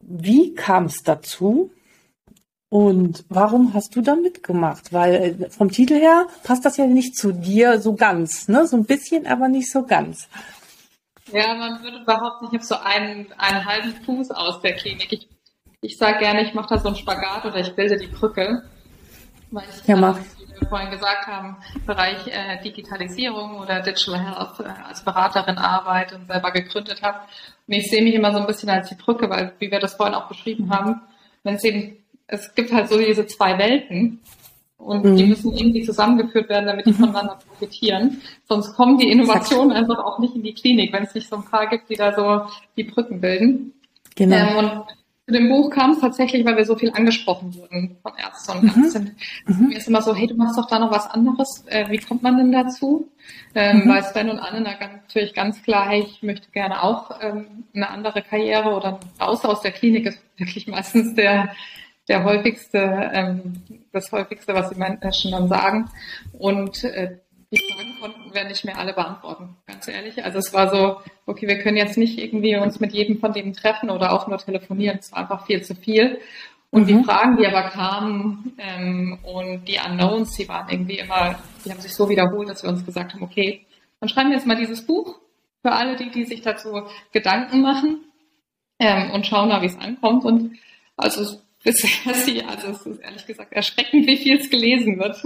Wie kam es dazu? Und warum hast du da mitgemacht? Weil äh, vom Titel her passt das ja nicht zu dir so ganz, ne? So ein bisschen, aber nicht so ganz. Ja, man würde behaupten, ich habe so einen, einen halben Fuß aus der Klinik. Ich, ich sage gerne, ich mache da so einen Spagat oder ich bilde die Brücke. Weil ich, ja, mach. wie wir vorhin gesagt haben, Bereich äh, Digitalisierung oder Digital Health äh, als Beraterin arbeite und selber gegründet habe. Und ich sehe mich immer so ein bisschen als die Brücke, weil, wie wir das vorhin auch beschrieben haben, wenn es eben es gibt halt so diese zwei Welten und mhm. die müssen irgendwie zusammengeführt werden, damit die mhm. voneinander profitieren. Sonst kommen die Innovationen einfach auch nicht in die Klinik, wenn es nicht so ein paar gibt, die da so die Brücken bilden. Genau. Ähm, und zu dem Buch kam es tatsächlich, weil wir so viel angesprochen wurden von Ärzten und Ärztinnen. Mhm. Mir ist immer so, hey, du machst doch da noch was anderes. Äh, wie kommt man denn dazu? Ähm, mhm. Weil Sven und Anne natürlich ganz klar, hey, ich möchte gerne auch ähm, eine andere Karriere oder raus aus der Klinik ist wirklich meistens der der häufigste, ähm, das häufigste, was die Menschen dann sagen. Und äh, die Fragen konnten wir nicht mehr alle beantworten, ganz ehrlich. Also es war so, okay, wir können jetzt nicht irgendwie uns mit jedem von denen treffen oder auch nur telefonieren. Es war einfach viel zu viel. Und mhm. die Fragen, die aber kamen ähm, und die Unknowns, die waren irgendwie immer, die haben sich so wiederholt, dass wir uns gesagt haben, okay, dann schreiben wir jetzt mal dieses Buch für alle, die, die sich dazu Gedanken machen ähm, und schauen mal, wie es ankommt. Und also bisher also es ist ehrlich gesagt erschreckend, wie viel es gelesen wird.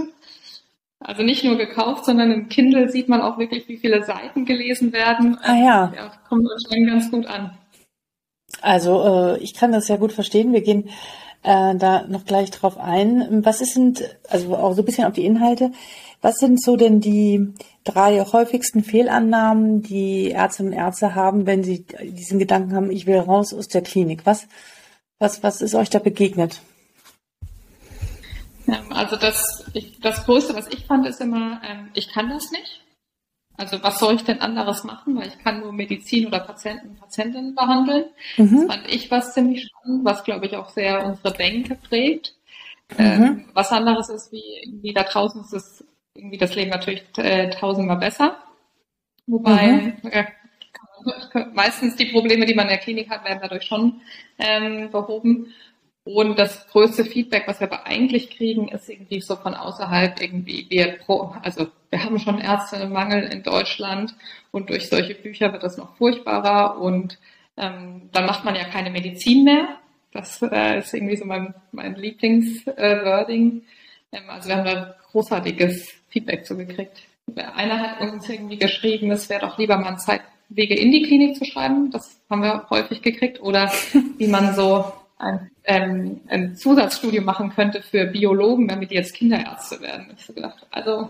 Also nicht nur gekauft, sondern im Kindle sieht man auch wirklich, wie viele Seiten gelesen werden. Ah ja. ja kommt schon ganz gut an. Also äh, ich kann das ja gut verstehen. Wir gehen äh, da noch gleich drauf ein. Was sind, also auch so ein bisschen auf die Inhalte, was sind so denn die drei häufigsten Fehlannahmen, die Ärztinnen und Ärzte haben, wenn sie diesen Gedanken haben, ich will raus aus der Klinik? Was, was, was ist euch da begegnet? Ähm, also das, ich, das Größte, was ich fand, ist immer, ähm, ich kann das nicht. Also was soll ich denn anderes machen, weil ich kann nur Medizin oder Patienten Patientinnen behandeln. Mhm. Das fand ich was ziemlich spannend, was glaube ich auch sehr unsere Denke prägt. Mhm. Ähm, was anderes ist, wie irgendwie da draußen ist es irgendwie das Leben natürlich äh, tausendmal besser. Wobei mhm. äh, meistens die Probleme, die man in der Klinik hat, werden dadurch schon ähm, behoben. Und das größte Feedback, was wir aber eigentlich kriegen, ist irgendwie so von außerhalb irgendwie, wir pro, also wir haben schon Ärztemangel in Deutschland und durch solche Bücher wird das noch furchtbarer und ähm, dann macht man ja keine Medizin mehr. Das äh, ist irgendwie so mein, mein Lieblingswording. Äh, ähm, also wir haben da großartiges Feedback zugekriegt. Einer hat uns irgendwie geschrieben, es wäre doch lieber mal Zeit Wege in die Klinik zu schreiben. Das haben wir häufig gekriegt. Oder wie man so ein, ähm, ein Zusatzstudium machen könnte für Biologen, damit die jetzt Kinderärzte werden. Ich so gedacht, also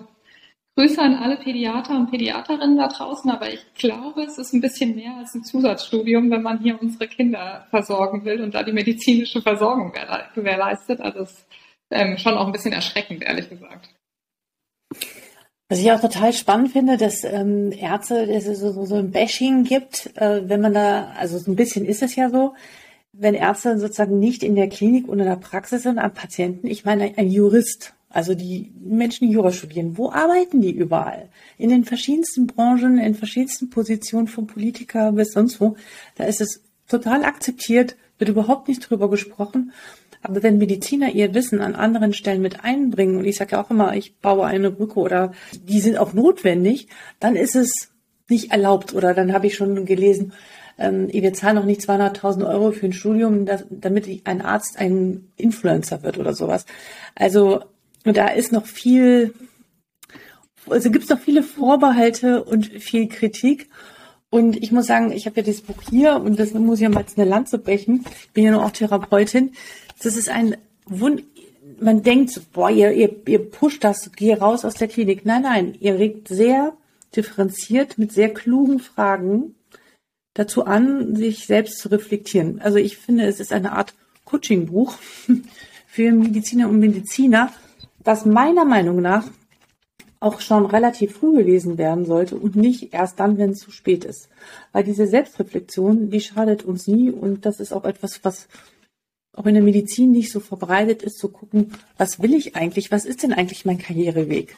Grüße an alle Pädiater und Pädiaterinnen da draußen, aber ich glaube, es ist ein bisschen mehr als ein Zusatzstudium, wenn man hier unsere Kinder versorgen will und da die medizinische Versorgung gewährleistet. Also es ist ähm, schon auch ein bisschen erschreckend, ehrlich gesagt. Was ich auch total spannend finde, dass ähm, Ärzte, dass es so, so ein Bashing gibt, äh, wenn man da, also so ein bisschen ist es ja so, wenn Ärzte sozusagen nicht in der Klinik und in der Praxis sind an Patienten, ich meine ein Jurist, also die Menschen, die Jura studieren, wo arbeiten die überall? In den verschiedensten Branchen, in verschiedensten Positionen, vom Politiker bis sonst wo. Da ist es total akzeptiert, wird überhaupt nicht drüber gesprochen. Aber wenn Mediziner ihr Wissen an anderen Stellen mit einbringen, und ich sage ja auch immer, ich baue eine Brücke oder die sind auch notwendig, dann ist es nicht erlaubt. Oder dann habe ich schon gelesen, ähm, wir zahlen noch nicht 200.000 Euro für ein Studium, das, damit ein Arzt ein Influencer wird oder sowas. Also da ist noch viel, also gibt es noch viele Vorbehalte und viel Kritik. Und ich muss sagen, ich habe ja dieses Buch hier und das muss ich ja mal eine Lanze brechen. Ich bin ja nur auch Therapeutin. Das ist ein Wund. Man denkt, boah, ihr, ihr, ihr pusht das, geh raus aus der Klinik. Nein, nein, ihr regt sehr differenziert mit sehr klugen Fragen dazu an, sich selbst zu reflektieren. Also ich finde, es ist eine Art Coaching-Buch für Mediziner und Mediziner, was meiner Meinung nach auch schon relativ früh gelesen werden sollte und nicht erst dann, wenn es zu spät ist. Weil diese Selbstreflexion, die schadet uns nie und das ist auch etwas, was auch in der Medizin nicht so verbreitet ist, zu gucken, was will ich eigentlich, was ist denn eigentlich mein Karriereweg?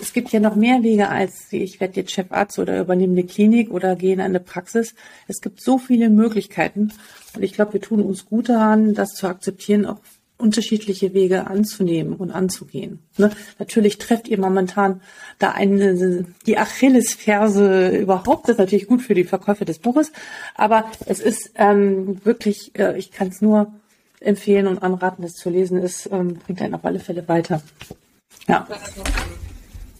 Es gibt ja noch mehr Wege als, ich werde jetzt Chefarzt oder übernehme eine Klinik oder gehe in eine Praxis. Es gibt so viele Möglichkeiten und ich glaube, wir tun uns gut daran, das zu akzeptieren, auch unterschiedliche Wege anzunehmen und anzugehen. Ne? Natürlich trefft ihr momentan da eine, die Achillesferse überhaupt. Das ist natürlich gut für die Verkäufe des Buches, aber es ist ähm, wirklich, äh, ich kann es nur empfehlen und anraten, das zu lesen. Es ähm, bringt einen auf alle Fälle weiter. Ja.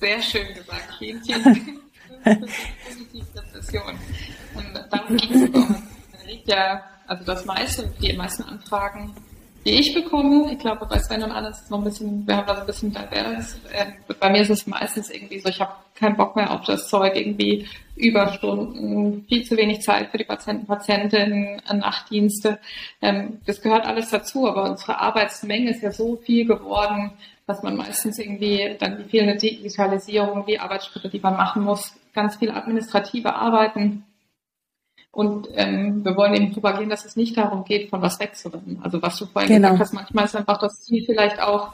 Sehr schön gesagt. Vielen, vielen Dank für Depression. Und darum geht es auch. liegt ja, also das meiste, die meisten Anfragen die ich bekomme. Ich glaube, bei Sven und Anne ist es noch ein bisschen, wir haben da so ein bisschen divers. Äh, bei mir ist es meistens irgendwie so, ich habe keinen Bock mehr auf das Zeug, irgendwie Überstunden, viel zu wenig Zeit für die Patienten, Patientinnen, Nachtdienste. Ähm, das gehört alles dazu, aber unsere Arbeitsmenge ist ja so viel geworden, dass man meistens irgendwie dann die fehlende Digitalisierung, die Arbeitsschritte, die man machen muss, ganz viel administrative Arbeiten und ähm, wir wollen eben propagieren, dass es nicht darum geht, von was wegzurennen. Also was du vorhin genau. gesagt hast, manchmal ist einfach das Ziel vielleicht auch,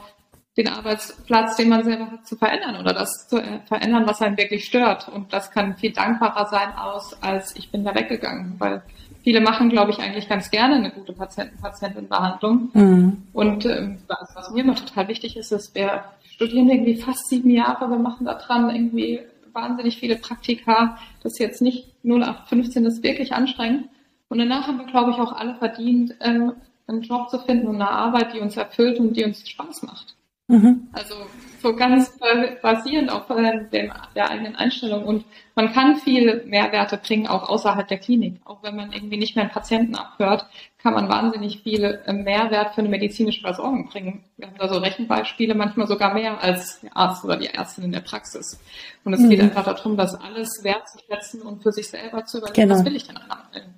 den Arbeitsplatz, den man selber hat, zu verändern oder das zu äh, verändern, was einen wirklich stört. Und das kann viel dankbarer sein aus, als ich bin da weggegangen. Weil viele machen, glaube ich, eigentlich ganz gerne eine gute Patienten-Patientenbehandlung. Mhm. Und ähm, was, was mir immer total wichtig ist, ist, wir studieren irgendwie fast sieben Jahre, wir machen da dran irgendwie wahnsinnig viele Praktika. Das ist jetzt nicht 0815, das ist wirklich anstrengend. Und danach haben wir, glaube ich, auch alle verdient, ähm, einen Job zu finden und eine Arbeit, die uns erfüllt und die uns Spaß macht. Mhm. Also so ganz basierend auf äh, dem, der eigenen Einstellung. Und man kann viel Mehrwerte bringen, auch außerhalb der Klinik. Auch wenn man irgendwie nicht mehr einen Patienten abhört, kann man wahnsinnig viel äh, Mehrwert für eine medizinische Versorgung bringen. Wir haben da so Rechenbeispiele, manchmal sogar mehr als der Arzt oder die Ärztin in der Praxis. Und es mhm. geht einfach darum, das alles wertzuschätzen und für sich selber zu überlegen, genau. was will ich denn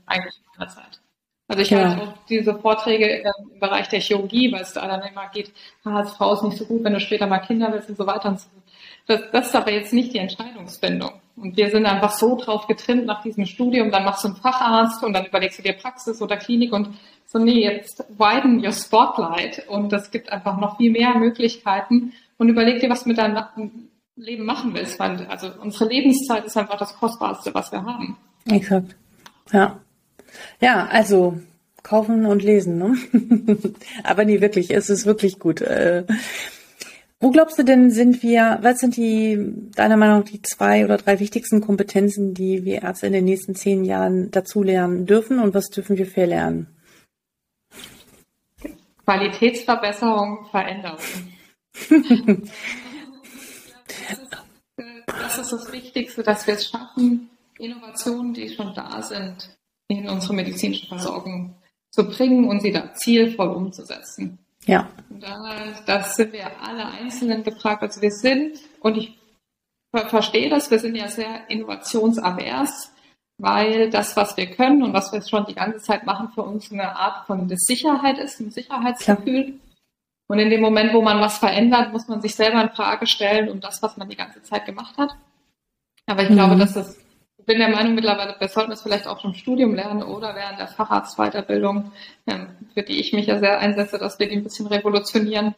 eigentlich in meiner Zeit. Also ich ja. halte auch diese Vorträge im Bereich der Chirurgie, weil es da dann immer geht, als Frau ist nicht so gut, wenn du später mal Kinder willst und so weiter und so das, das ist aber jetzt nicht die Entscheidungsfindung. Und wir sind einfach so drauf getrimmt nach diesem Studium, dann machst du einen Facharzt und dann überlegst du dir Praxis oder Klinik und so, nee, jetzt widen your spotlight und es gibt einfach noch viel mehr Möglichkeiten und überleg dir, was du mit deinem Leben machen willst, also unsere Lebenszeit ist einfach das Kostbarste, was wir haben. Exakt. Ja. Ja, also kaufen und lesen, ne? Aber nee, wirklich, es ist wirklich gut. Äh, wo glaubst du denn, sind wir, was sind die, deiner Meinung nach, die zwei oder drei wichtigsten Kompetenzen, die wir Ärzte in den nächsten zehn Jahren dazulernen dürfen und was dürfen wir verlernen? Qualitätsverbesserung, Veränderung. das ist das Wichtigste, dass wir es schaffen, Innovationen, die schon da sind, in unsere medizinische Versorgung zu bringen und sie da zielvoll umzusetzen. Ja. Da, das sind wir alle Einzelnen gefragt. Also wir sind, und ich verstehe das, wir sind ja sehr innovationsavers, weil das, was wir können und was wir schon die ganze Zeit machen, für uns eine Art von Sicherheit ist, ein Sicherheitsgefühl. Klar. Und in dem Moment, wo man was verändert, muss man sich selber in Frage stellen und das, was man die ganze Zeit gemacht hat. Aber ich mhm. glaube, dass das bin der Meinung mittlerweile, wir sollten es vielleicht auch schon im Studium lernen oder während der Facharztweiterbildung, ähm, für die ich mich ja sehr einsetze, dass wir die ein bisschen revolutionieren,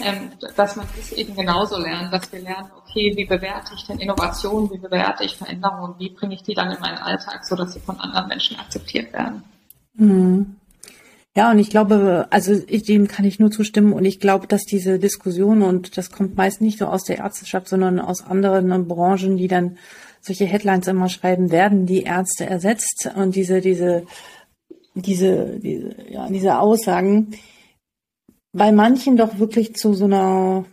ähm, dass man das eben genauso lernt, dass wir lernen, okay, wie bewerte ich denn Innovation, wie bewerte ich Veränderungen, wie bringe ich die dann in meinen Alltag, so dass sie von anderen Menschen akzeptiert werden. Mhm. Ja, und ich glaube, also ich, dem kann ich nur zustimmen und ich glaube, dass diese Diskussion und das kommt meist nicht nur aus der Ärzteschaft, sondern aus anderen Branchen, die dann solche Headlines immer schreiben, werden die Ärzte ersetzt und diese, diese, diese, diese, ja, diese Aussagen bei manchen doch wirklich zu so einer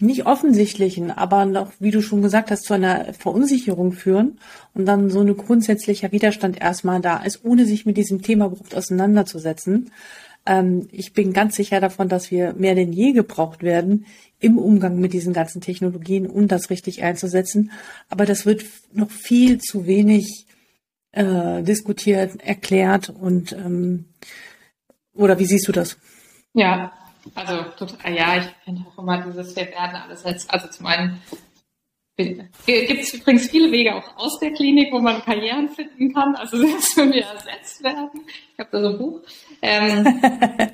nicht offensichtlichen, aber noch, wie du schon gesagt hast, zu einer Verunsicherung führen und dann so ein grundsätzlicher Widerstand erstmal da ist, ohne sich mit diesem Thema überhaupt auseinanderzusetzen. Ähm, ich bin ganz sicher davon, dass wir mehr denn je gebraucht werden im Umgang mit diesen ganzen Technologien, um das richtig einzusetzen. Aber das wird noch viel zu wenig äh, diskutiert, erklärt und ähm, oder wie siehst du das? Ja, also ja, ich finde auch immer dieses, wir werden alles als, also zum einen gibt es übrigens viele Wege auch aus der Klinik, wo man Karrieren finden kann. Also selbst wenn wir ersetzt werden. Ich habe da so ein Buch. Ähm, also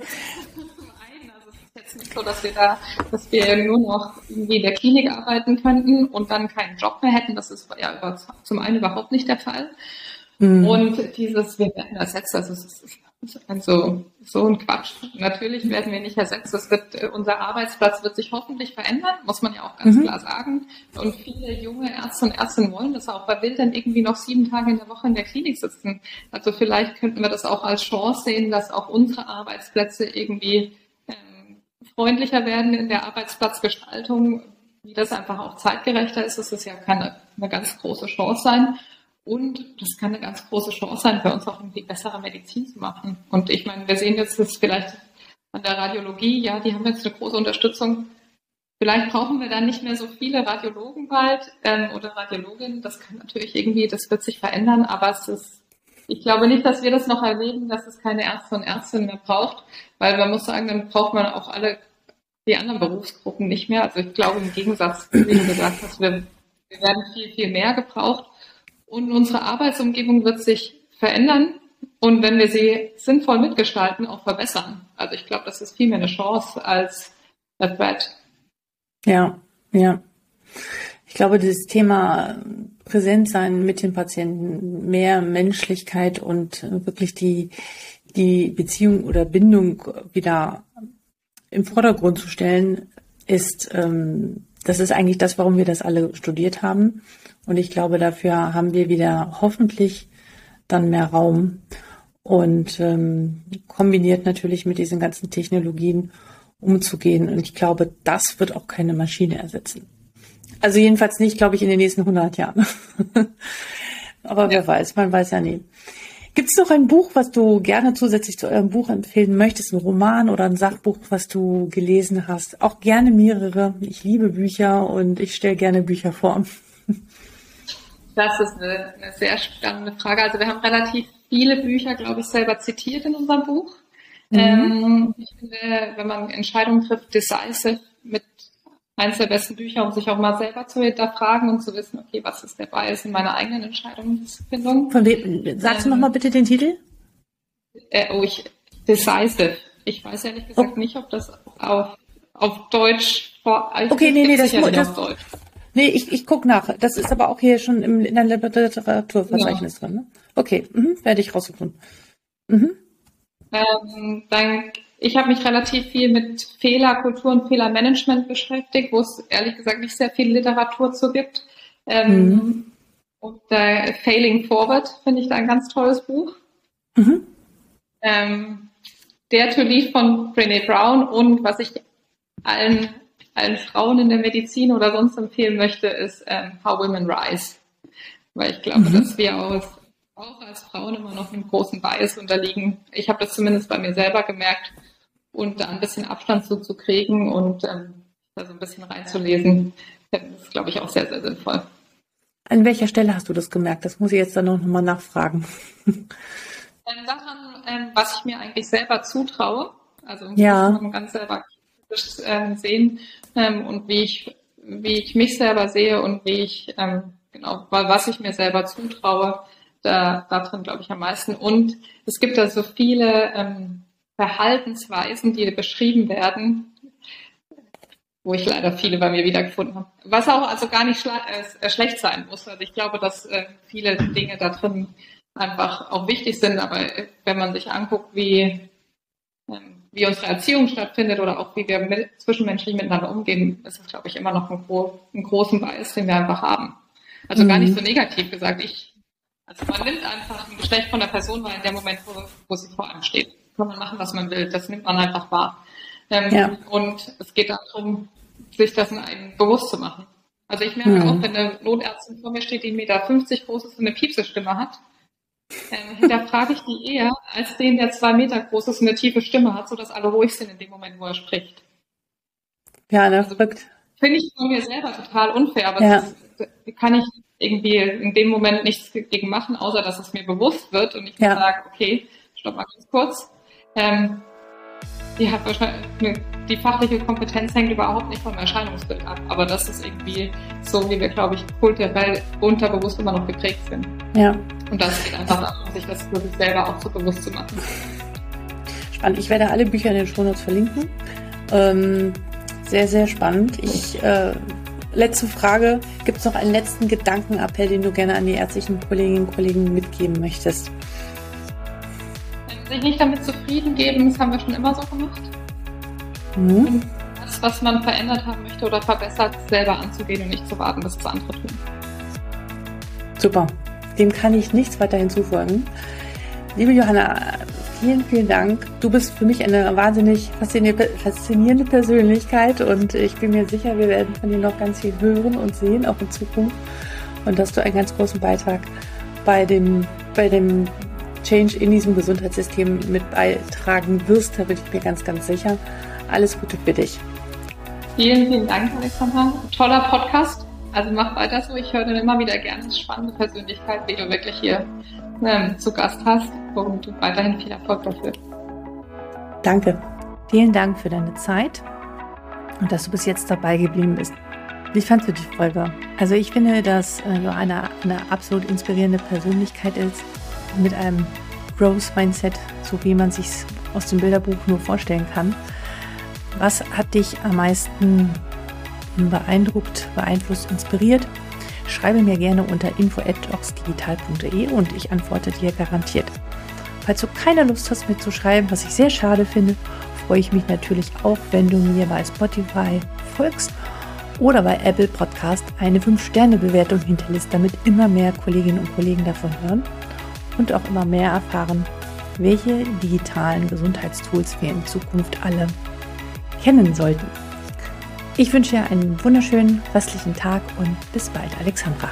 es ist jetzt nicht so, dass wir da, dass wir nur noch irgendwie in der Klinik arbeiten könnten und dann keinen Job mehr hätten. Das ist ja zum einen überhaupt nicht der Fall. Mhm. Und dieses, wir werden ersetzt, also es ist also so ein Quatsch. Natürlich werden wir nicht ersetzt. Das wird, äh, unser Arbeitsplatz wird sich hoffentlich verändern, muss man ja auch ganz mhm. klar sagen. Und viele junge Ärzte und Ärztinnen wollen das auch, weil will dann irgendwie noch sieben Tage in der Woche in der Klinik sitzen. Also vielleicht könnten wir das auch als Chance sehen, dass auch unsere Arbeitsplätze irgendwie ähm, freundlicher werden in der Arbeitsplatzgestaltung, wie das einfach auch zeitgerechter ist. Das ist ja keine, eine ganz große Chance sein. Und das kann eine ganz große Chance sein, für uns auch irgendwie bessere Medizin zu machen. Und ich meine, wir sehen jetzt das vielleicht an der Radiologie, ja, die haben jetzt eine große Unterstützung. Vielleicht brauchen wir dann nicht mehr so viele Radiologen bald ähm, oder Radiologinnen. Das kann natürlich irgendwie, das wird sich verändern, aber es ist, ich glaube nicht, dass wir das noch erleben, dass es keine Ärzte und Ärztinnen mehr braucht, weil man muss sagen, dann braucht man auch alle die anderen Berufsgruppen nicht mehr. Also ich glaube im Gegensatz, wie du gesagt hast, wir, wir werden viel, viel mehr gebraucht. Und unsere Arbeitsumgebung wird sich verändern und wenn wir sie sinnvoll mitgestalten, auch verbessern. Also ich glaube, das ist viel mehr eine Chance als a threat. Ja, ja. Ich glaube, dieses Thema Präsentsein mit den Patienten, mehr Menschlichkeit und wirklich die, die Beziehung oder Bindung wieder im Vordergrund zu stellen, ist, ähm, das ist eigentlich das, warum wir das alle studiert haben. Und ich glaube, dafür haben wir wieder hoffentlich dann mehr Raum und ähm, kombiniert natürlich mit diesen ganzen Technologien umzugehen. Und ich glaube, das wird auch keine Maschine ersetzen. Also jedenfalls nicht, glaube ich, in den nächsten 100 Jahren. Aber ja. wer weiß, man weiß ja nie. Gibt es noch ein Buch, was du gerne zusätzlich zu eurem Buch empfehlen möchtest? Ein Roman oder ein Sachbuch, was du gelesen hast? Auch gerne mehrere. Ich liebe Bücher und ich stelle gerne Bücher vor. Das ist eine, eine sehr spannende Frage. Also wir haben relativ viele Bücher, glaube ich, selber zitiert in unserem Buch. Mhm. Ähm, ich finde, wenn man Entscheidungen trifft, Decisive eines der besten Bücher, um sich auch mal selber zu hinterfragen und zu wissen, okay, was ist der Bias in meiner eigenen Entscheidungsfindung. Von wem, sagst ähm, du nochmal bitte den Titel? Äh, oh, ich, Decisive. Ich weiß ehrlich gesagt oh. nicht, ob das auf, auf Deutsch vor, Okay, nee, nee, das, das, Deutsch. Nee, ich, ich guck nach. Das ist aber auch hier schon im, in der Literaturverzeichnis ja. drin. Ne? Okay, mhm, werde ich rausgefunden. Mhm. Ähm, dann, ich habe mich relativ viel mit Fehlerkultur und Fehlermanagement beschäftigt, wo es ehrlich gesagt nicht sehr viel Literatur zu gibt. Ähm, mhm. Und äh, Failing Forward finde ich da ein ganz tolles Buch. Mhm. Ähm, der to Leave von Brené Brown und was ich allen allen Frauen in der Medizin oder sonst empfehlen möchte, ist ähm, How Women Rise. Weil ich glaube, mhm. dass wir auch, auch als Frauen immer noch einem großen Bias unterliegen. Ich habe das zumindest bei mir selber gemerkt und da ein bisschen Abstand zuzukriegen und ähm, da so ein bisschen reinzulesen, das ist, glaube ich, auch sehr, sehr sinnvoll. An welcher Stelle hast du das gemerkt? Das muss ich jetzt dann noch mal nachfragen. Ähm, daran, ähm, was ich mir eigentlich selber zutraue. Also ja. ganz selber ähm, sehen ähm, und wie ich, wie ich mich selber sehe und wie ich, ähm, genau, was ich mir selber zutraue, da, darin glaube ich am meisten. Und es gibt da so viele ähm, Verhaltensweisen, die beschrieben werden, wo ich leider viele bei mir wiedergefunden habe. Was auch also gar nicht äh, schlecht sein muss. Also ich glaube, dass äh, viele Dinge da drin einfach auch wichtig sind, aber wenn man sich anguckt, wie ähm, wie unsere Erziehung stattfindet oder auch wie wir mit, zwischenmenschlich miteinander umgehen, ist es, glaube ich, immer noch ein, gro ein großen Bias, den wir einfach haben. Also mhm. gar nicht mhm. so negativ gesagt. Ich, also man nimmt einfach ein Geschlecht von der Person wahr in dem Moment, wo, wo sie vor einem steht. Kann man machen, was man will. Das nimmt man einfach wahr. Ähm, ja. Und es geht darum, sich das in einem bewusst zu machen. Also ich merke mhm. auch, wenn eine Notärztin vor mir steht, die 1,50 Meter groß ist und eine Piepse-Stimme hat, ähm, hinterfrage ich die eher als den, der zwei Meter groß ist und eine tiefe Stimme hat, sodass alle ruhig sind in dem Moment, wo er spricht. Ja, ne, also. Finde ich von mir selber total unfair, aber ja. das kann ich irgendwie in dem Moment nichts gegen machen, außer dass es mir bewusst wird und ich ja. sage, okay, stopp mal ganz kurz. Ähm, die hat wahrscheinlich, die fachliche Kompetenz hängt überhaupt nicht vom Erscheinungsbild ab. Aber das ist irgendwie so, wie wir, glaube ich, kulturell unterbewusst immer noch geprägt sind. Ja. Und das geht einfach darum, sich das für sich selber auch so bewusst zu machen. Spannend. Ich werde alle Bücher in den Shownotes verlinken. Ähm, sehr, sehr spannend. Ich, äh, letzte Frage. Gibt es noch einen letzten Gedankenappell, den du gerne an die ärztlichen Kolleginnen und Kollegen mitgeben möchtest? Sich nicht damit zufrieden geben, das haben wir schon immer so gemacht. Mhm. Das, was man verändert haben möchte oder verbessert, selber anzugehen und nicht zu warten, bis es andere tun. Super. Dem kann ich nichts weiter hinzufügen. Liebe Johanna, vielen, vielen Dank. Du bist für mich eine wahnsinnig faszinierende Persönlichkeit und ich bin mir sicher, wir werden von dir noch ganz viel hören und sehen, auch in Zukunft. Und dass du einen ganz großen Beitrag bei dem, bei dem Change in diesem Gesundheitssystem mit beitragen wirst, da bin ich mir ganz, ganz sicher. Alles Gute für dich. Vielen, vielen Dank, Alexander. Toller Podcast. Also mach weiter so. Ich höre dann immer wieder gerne spannende Persönlichkeit, wie du wirklich hier ähm, zu Gast hast und weiterhin viel Erfolg dafür. Danke. Vielen Dank für deine Zeit und dass du bis jetzt dabei geblieben bist. Wie fandest du die Folge? Also ich finde, dass äh, Johanna eine absolut inspirierende Persönlichkeit ist, mit einem Growth Mindset, so wie man sich aus dem Bilderbuch nur vorstellen kann. Was hat dich am meisten beeindruckt, beeinflusst, inspiriert? Schreibe mir gerne unter info@oxdigital.de und ich antworte dir garantiert. Falls du keine Lust hast, mir zu schreiben, was ich sehr schade finde, freue ich mich natürlich auch, wenn du mir bei Spotify folgst oder bei Apple Podcast eine 5-Sterne-Bewertung hinterlässt, damit immer mehr Kolleginnen und Kollegen davon hören und auch immer mehr erfahren, welche digitalen Gesundheitstools wir in Zukunft alle kennen sollten. Ich wünsche dir einen wunderschönen restlichen Tag und bis bald, Alexandra.